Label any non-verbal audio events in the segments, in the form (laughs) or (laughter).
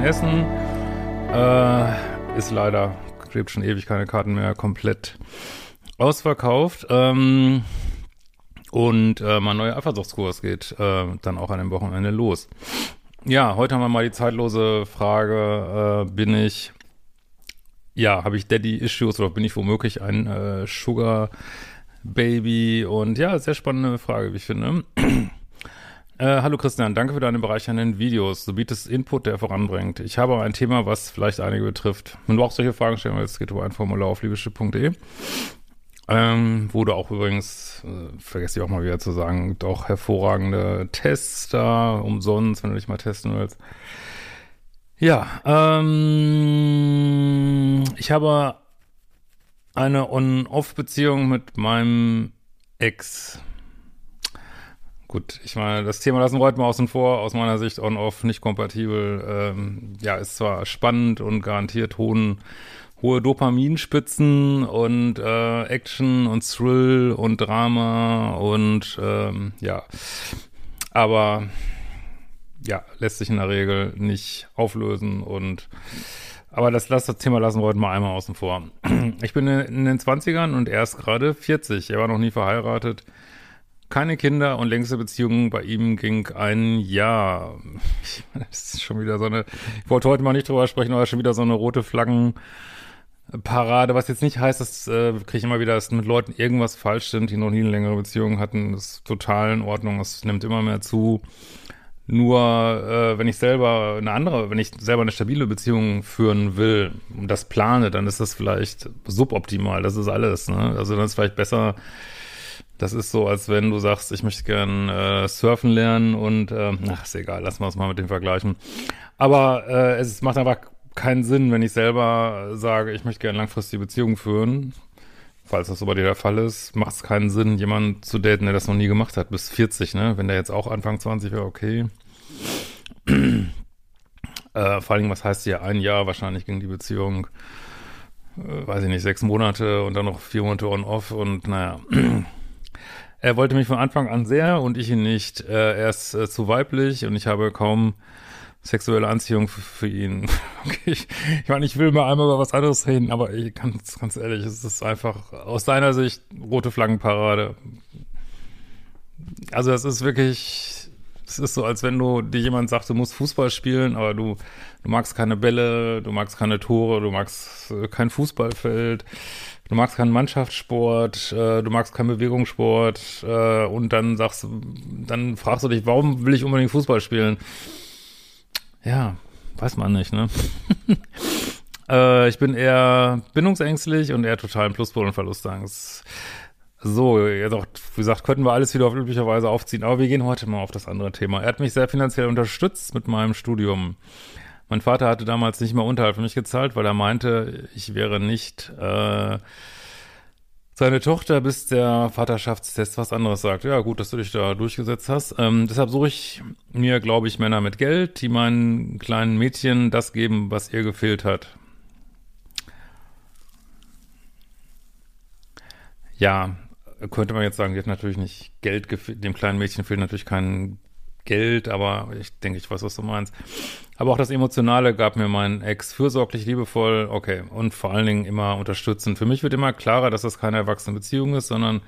in Essen. Äh, ist leider, gibt schon ewig keine Karten mehr, komplett ausverkauft. Ähm, und äh, mein neuer Eifersuchtskurs geht äh, dann auch an dem Wochenende los. Ja, heute haben wir mal die zeitlose Frage, äh, bin ich, ja, habe ich Daddy-Issues oder bin ich womöglich ein äh, Sugar- Baby und ja, sehr spannende Frage, wie ich finde. Äh, hallo Christian, danke für deine bereichernden Videos. Du bietest Input, der voranbringt. Ich habe ein Thema, was vielleicht einige betrifft. Wenn du auch solche Fragen stellen willst, geht über ein Formular auf liebeschiff.de. Ähm, wo du auch übrigens, äh, vergesse ich auch mal wieder zu sagen, auch hervorragende Tests da, umsonst, wenn du dich mal testen willst. Ja, ähm, ich habe eine On-Off-Beziehung mit meinem Ex. Gut, ich meine, das Thema lassen wir heute mal außen vor. Aus meiner Sicht On-Off nicht kompatibel. Ähm, ja, ist zwar spannend und garantiert hohen, hohe Dopaminspitzen und äh, Action und Thrill und Drama und ähm, ja, aber ja, lässt sich in der Regel nicht auflösen und aber das, das Thema lassen wir heute mal einmal außen vor. (clears throat) Ich bin in den 20ern und er ist gerade 40. Er war noch nie verheiratet keine Kinder und längste Beziehung bei ihm ging ein Jahr. (laughs) Das ist schon wieder so eine, ich wollte heute mal nicht drüber sprechen, aber schon wieder so eine rote Flaggenparade, was jetzt nicht heißt, dass äh, kriege ich immer wieder, dass mit Leuten irgendwas falsch sind, die noch nie eine längere Beziehung hatten. Das ist total in Ordnung, es nimmt immer mehr zu. Nur äh, wenn ich selber eine andere, wenn ich selber eine stabile Beziehung führen will und das plane, dann ist das vielleicht suboptimal. Das ist alles. Ne? Also dann ist vielleicht besser, das ist so, als wenn du sagst, ich möchte gern äh, surfen lernen und äh, ach, ist egal, lassen wir es mal mit dem vergleichen. Aber äh, es macht einfach keinen Sinn, wenn ich selber sage, ich möchte gerne langfristige Beziehungen führen. Falls das so bei dir der Fall ist, macht es keinen Sinn, jemanden zu daten, der das noch nie gemacht hat, bis 40, ne? Wenn der jetzt auch Anfang 20 wäre, okay. (clears throat) äh, vor allem, was heißt hier ein Jahr wahrscheinlich gegen die Beziehung? Äh, weiß ich nicht, sechs Monate und dann noch vier Monate on-off und naja. (clears throat) Er wollte mich von Anfang an sehr und ich ihn nicht. Äh, er ist äh, zu weiblich und ich habe kaum sexuelle Anziehung für, für ihn. (laughs) Okay, ich, ich meine, ich will mal einmal über was anderes reden, aber ich ganz, ganz ehrlich, es ist einfach aus seiner Sicht rote Flaggenparade. Also es ist wirklich, es ist so, als wenn du dir jemand sagt, du musst Fußball spielen, aber du, du magst keine Bälle, du magst keine Tore, du magst äh, kein Fußballfeld du magst keinen Mannschaftssport, äh, du magst keinen Bewegungssport äh, und dann sagst dann fragst du dich, warum will ich unbedingt Fußball spielen? Ja, weiß man nicht, ne? (laughs) äh, ich bin eher bindungsängstlich und eher total im Pluspol und Verlustangst. So, jetzt auch, wie gesagt, könnten wir alles wieder auf üblicher Weise aufziehen, aber wir gehen heute mal auf das andere Thema. Er hat mich sehr finanziell unterstützt mit meinem Studium. Mein Vater hatte damals nicht mal Unterhalt für mich gezahlt, weil er meinte, ich wäre nicht äh, seine Tochter, bis der Vaterschaftstest was anderes sagt. Ja, gut, dass du dich da durchgesetzt hast. Ähm, deshalb suche ich mir, glaube ich, Männer mit Geld, die meinen kleinen Mädchen das geben, was ihr gefehlt hat. Ja, könnte man jetzt sagen, die hat natürlich nicht Geld gefehlt, dem kleinen Mädchen fehlt natürlich kein Geld, aber ich denke, ich weiß, was du meinst. Aber auch das Emotionale gab mir mein Ex fürsorglich, liebevoll, okay, und vor allen Dingen immer unterstützend. Für mich wird immer klarer, dass das keine erwachsene Beziehung ist, sondern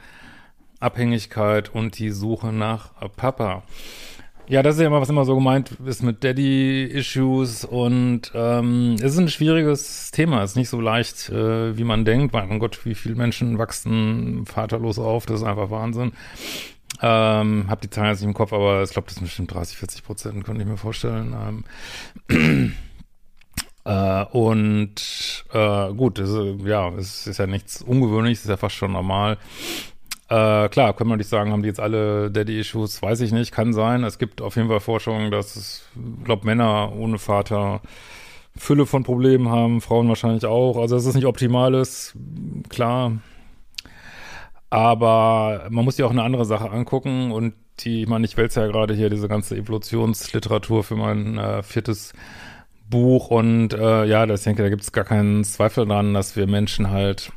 Abhängigkeit und die Suche nach Papa. Ja, das ist ja immer, was immer so gemeint ist mit Daddy-Issues und ähm, es ist ein schwieriges Thema. Es ist nicht so leicht, äh, wie man denkt. Mein Gott, wie viele Menschen wachsen vaterlos auf, das ist einfach Wahnsinn. Ähm, hab die Zahlen jetzt nicht im Kopf, aber ich glaube, das sind bestimmt 30, 40 Prozent, könnte ich mir vorstellen. Ähm, (clears throat) äh, und äh, gut, ist, ja, es ist ja nichts Ungewöhnliches, es ist ja fast schon normal. Äh, klar, können wir nicht sagen, haben die jetzt alle Daddy-Issues, weiß ich nicht, kann sein. Es gibt auf jeden Fall Forschungen, dass glaube Männer ohne Vater Fülle von Problemen haben, Frauen wahrscheinlich auch. Also dass es nicht optimal ist, klar. Aber man muss sich auch eine andere Sache angucken und die, ich meine, ich wälze ja gerade hier diese ganze Evolutionsliteratur für mein äh, viertes Buch und äh, ja, das, ich denke, da gibt es gar keinen Zweifel dran, dass wir Menschen halt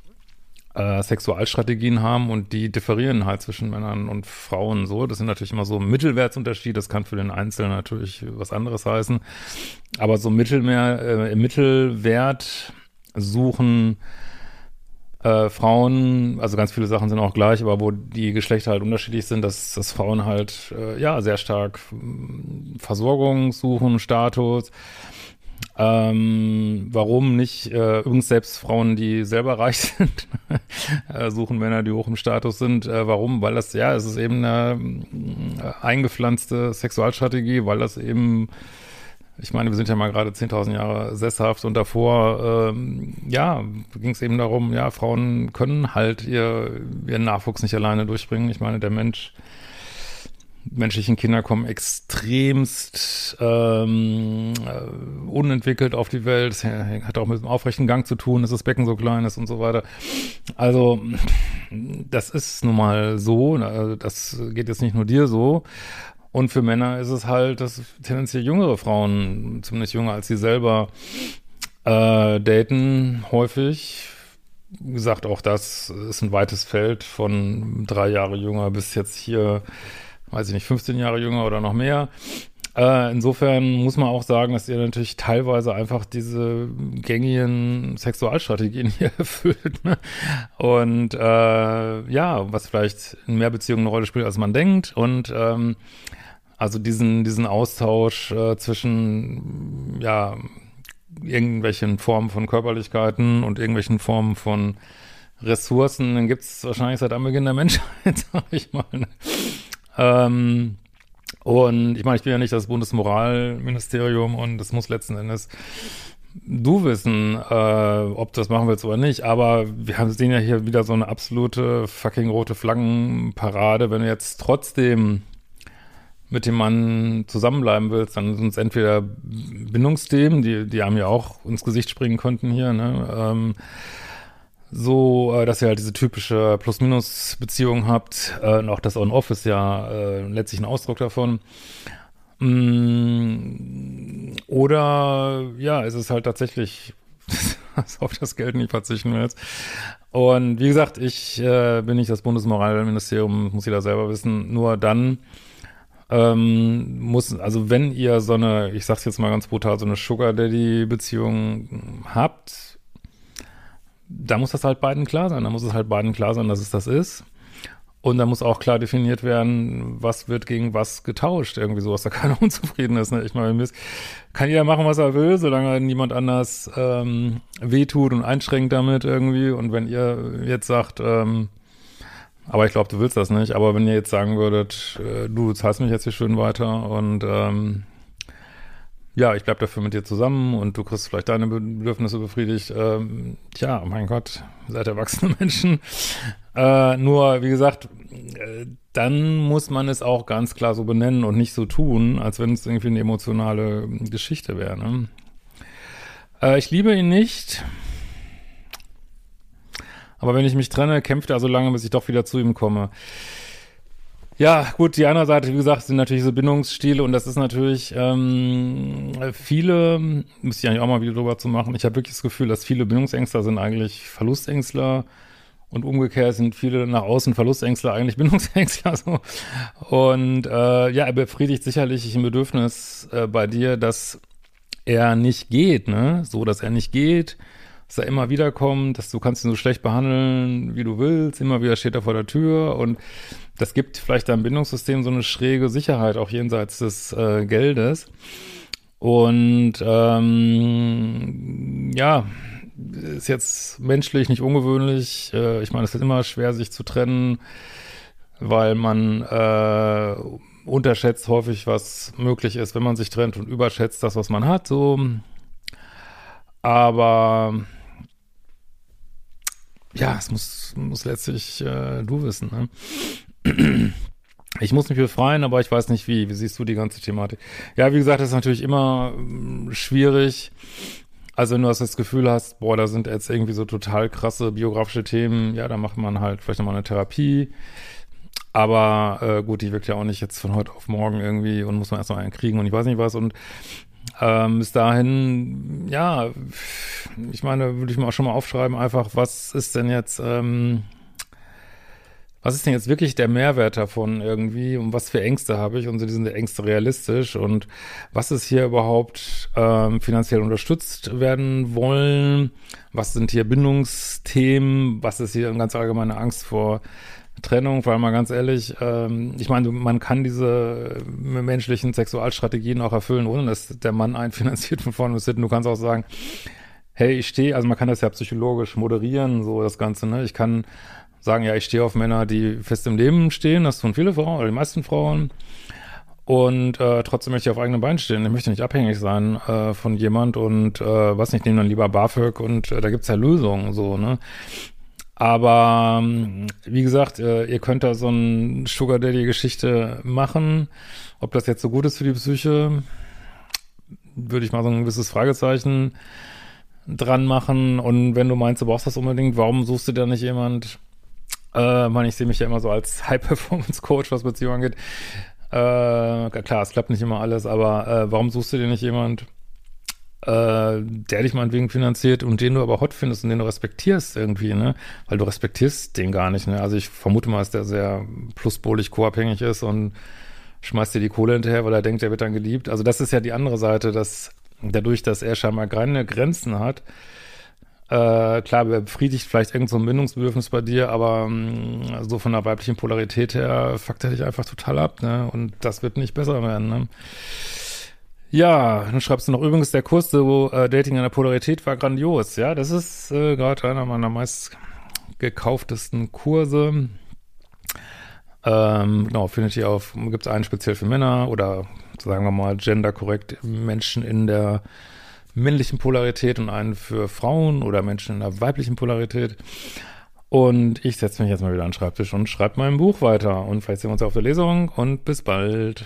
äh, Sexualstrategien haben und die differieren halt zwischen Männern und Frauen so. Das sind natürlich immer so Mittelwertsunterschiede, das kann für den Einzelnen natürlich was anderes heißen. Aber so Mittelmeer, äh, Mittelwert suchen äh, Frauen, also ganz viele Sachen sind auch gleich, aber wo die Geschlechter halt unterschiedlich sind, dass, dass Frauen halt äh, ja sehr stark äh, Versorgung suchen, Status, ähm, warum nicht äh, übrigens selbst Frauen, die selber reich (laughs) sind, äh, suchen Männer, die hoch im Status sind. Äh, warum? Weil das, ja, es ist eben eine äh, eingepflanzte Sexualstrategie, weil das eben, ich meine, wir sind ja mal gerade 10.000 Jahre sesshaft und davor, ähm, ja, ging es eben darum, ja, Frauen können halt ihr, ihren Nachwuchs nicht alleine durchbringen. Ich meine, der Mensch menschlichen Kinder kommen extremst ähm, äh, unentwickelt auf die Welt. Das hat auch mit dem aufrechten Gang zu tun, dass das Becken so klein ist und so weiter. Also das ist nun mal so. Das geht jetzt nicht nur dir so. Und für Männer ist es halt, dass tendenziell jüngere Frauen, zumindest jünger als sie selber, äh, daten häufig. Wie gesagt, auch das ist ein weites Feld von drei Jahre jünger bis jetzt hier weiß ich nicht, 15 Jahre jünger oder noch mehr. Äh, insofern muss man auch sagen, dass ihr natürlich teilweise einfach diese gängigen Sexualstrategien (laughs) hier erfüllt. Ne? Und äh, ja, was vielleicht in mehr Beziehungen eine Rolle spielt, als man denkt. Und ähm, also diesen, diesen Austausch äh, zwischen, ja, irgendwelchen Formen von Körperlichkeiten und irgendwelchen Formen von Ressourcen, den gibt es wahrscheinlich seit Anbeginn der Menschheit, (laughs) sag ich mal. Ne? Ähm, und ich meine, ich bin ja nicht das Bundesmoralministerium und es muss letzten Endes du wissen, äh, ob das machen willst oder nicht. Aber wir sehen ja hier wieder so eine absolute fucking rote Flaggenparade. Wenn du jetzt trotzdem mit dem Mann zusammenbleiben willst, dann sind es entweder Bindungsthemen, die, die haben ja auch ins Gesicht springen könnten hier, ne? Ähm, so, äh, dass ihr halt diese typische Plus-Minus-Beziehung habt. Äh, und auch das On-Off ist ja äh, letztlich ein Ausdruck davon. Mm, oder ja, es ist halt tatsächlich, (laughs) dass auf das Geld nicht verzichten willst. Und wie gesagt, ich äh, bin nicht das Bundesmoralministerium, muss jeder selber wissen. Nur dann ähm, muss, also wenn ihr so eine, ich sag's jetzt mal ganz brutal, so eine Sugar Daddy-Beziehung habt, da muss das halt beiden klar sein. Da muss es halt beiden klar sein, dass es das ist. Und da muss auch klar definiert werden, was wird gegen was getauscht. Irgendwie so, dass da (laughs) keiner unzufrieden ist. Ne? Ich meine, kann jeder machen, was er will, solange niemand anders ähm, wehtut und einschränkt damit irgendwie. Und wenn ihr jetzt sagt, ähm, aber ich glaube, du willst das nicht, aber wenn ihr jetzt sagen würdet, äh, du zahlst mich jetzt hier schön weiter und ähm, ja, ich bleib dafür mit dir zusammen und du kriegst vielleicht deine Bedürfnisse befriedigt. Ähm, tja, mein Gott, seid erwachsene (laughs) Menschen. Äh, nur, wie gesagt, äh, dann muss man es auch ganz klar so benennen und nicht so tun, als wenn es irgendwie eine emotionale Geschichte wäre. Ne? Äh, ich liebe ihn nicht. Aber wenn ich mich trenne, kämpft er so lange, bis ich doch wieder zu ihm komme. Ja, gut, die andere Seite, wie gesagt, sind natürlich so Bindungsstile und das ist natürlich ähm, viele, müsste ich eigentlich auch mal wieder drüber zu machen. Ich habe wirklich das Gefühl, dass viele Bindungsängstler sind eigentlich Verlustängstler und umgekehrt sind viele nach außen Verlustängstler eigentlich (laughs) Bindungsängstler. So. Und äh, ja, er befriedigt sicherlich ein Bedürfnis äh, bei dir, dass er nicht geht, ne? So, dass er nicht geht, dass er immer wieder kommt, dass du kannst ihn so schlecht behandeln, wie du willst, immer wieder steht er vor der Tür und das gibt vielleicht deinem Bindungssystem so eine schräge Sicherheit, auch jenseits des äh, Geldes. Und ähm, ja, ist jetzt menschlich nicht ungewöhnlich. Äh, ich meine, es ist immer schwer, sich zu trennen. weil man äh, unterschätzt häufig, was möglich ist, wenn man sich trennt und überschätzt das, was man hat, so. Aber ja, es muss, muss letztlich äh, du wissen, ne? (clears throat) Ich muss mich befreien, aber ich weiß nicht wie. Wie siehst du die ganze Thematik? Ja, wie gesagt, das ist natürlich immer äh, schwierig. Also wenn du das Gefühl hast, boah, da sind jetzt irgendwie so total krasse biografische Themen, ja, da macht man halt vielleicht nochmal eine Therapie. Aber äh, gut, die wirkt ja auch nicht jetzt von heute auf morgen irgendwie und muss man erst noch einen kriegen und ich weiß nicht was. Und ähm, bis dahin, ja, ich meine, würde ich mir auch schon mal aufschreiben, einfach, was ist denn jetzt, ähm, was ist denn jetzt wirklich der Mehrwert davon irgendwie und was für Ängste habe ich? Und sind diese Ängste realistisch. Und was ist hier überhaupt ähm, finanziell unterstützt werden wollen, was sind hier Bindungsthemen, was ist hier eine ganz allgemeine Angst vor Trennung, weil mal ganz ehrlich, ähm, ich meine, man kann diese menschlichen Sexualstrategien auch erfüllen, ohne dass der Mann einen finanziert von vorne bis hinten. Du kannst auch sagen, hey, ich stehe, also man kann das ja psychologisch moderieren, so das Ganze, ne? Ich kann sagen, ja, ich stehe auf Männer, die fest im Leben stehen, das tun viele Frauen oder die meisten Frauen. Und äh, trotzdem möchte ich auf eigenen Beinen stehen. Ich möchte nicht abhängig sein äh, von jemand und äh, was nicht, nehme dann lieber BAföG und äh, da gibt's ja Lösungen so, ne? Aber ähm, wie gesagt, äh, ihr könnt da so ein Sugar Daddy-Geschichte machen. Ob das jetzt so gut ist für die Psyche, würde ich mal so ein gewisses Fragezeichen dran machen. Und wenn du meinst, du brauchst das unbedingt, warum suchst du da nicht jemand, äh, man, ich sehe mich ja immer so als (laughs) High-Performance-Coach, was Beziehungen angeht. Äh, klar, es klappt nicht immer alles, aber äh, warum suchst du dir nicht jemand, äh, der dich meinetwegen finanziert und den du aber hot findest und den du respektierst irgendwie, ne? Weil du respektierst den gar nicht, ne? Also ich vermute mal, dass der sehr pluspolig co-abhängig ist und schmeißt dir die Kohle hinterher, weil er denkt, er wird dann geliebt. Also das ist ja die andere Seite, dass dadurch, dass er scheinbar keine Grenzen hat, äh, klar, befriedigt vielleicht irgend so ein Bindungsbedürfnis bei dir, aber mh, mm, so von der weiblichen Polarität her fuckt er dich einfach total ab, ne? Und das wird nicht besser werden, ne? Ja, dann schreibst du noch übrigens, der Kurs so äh, Dating in der Polarität war grandios. Ja, das ist äh, gerade einer meiner meist gekauftesten Kurse. Ähm, genau, findet ihr auf, gibt es einen speziell für Männer oder sagen wir mal genderkorrekt Menschen in der männlichen Polarität und einen für Frauen oder Menschen in der weiblichen Polarität. Und ich setze mich jetzt mal wieder an den Schreibtisch und schreibe mein Buch weiter. Und vielleicht sehen wir uns auf der Lesung und bis bald.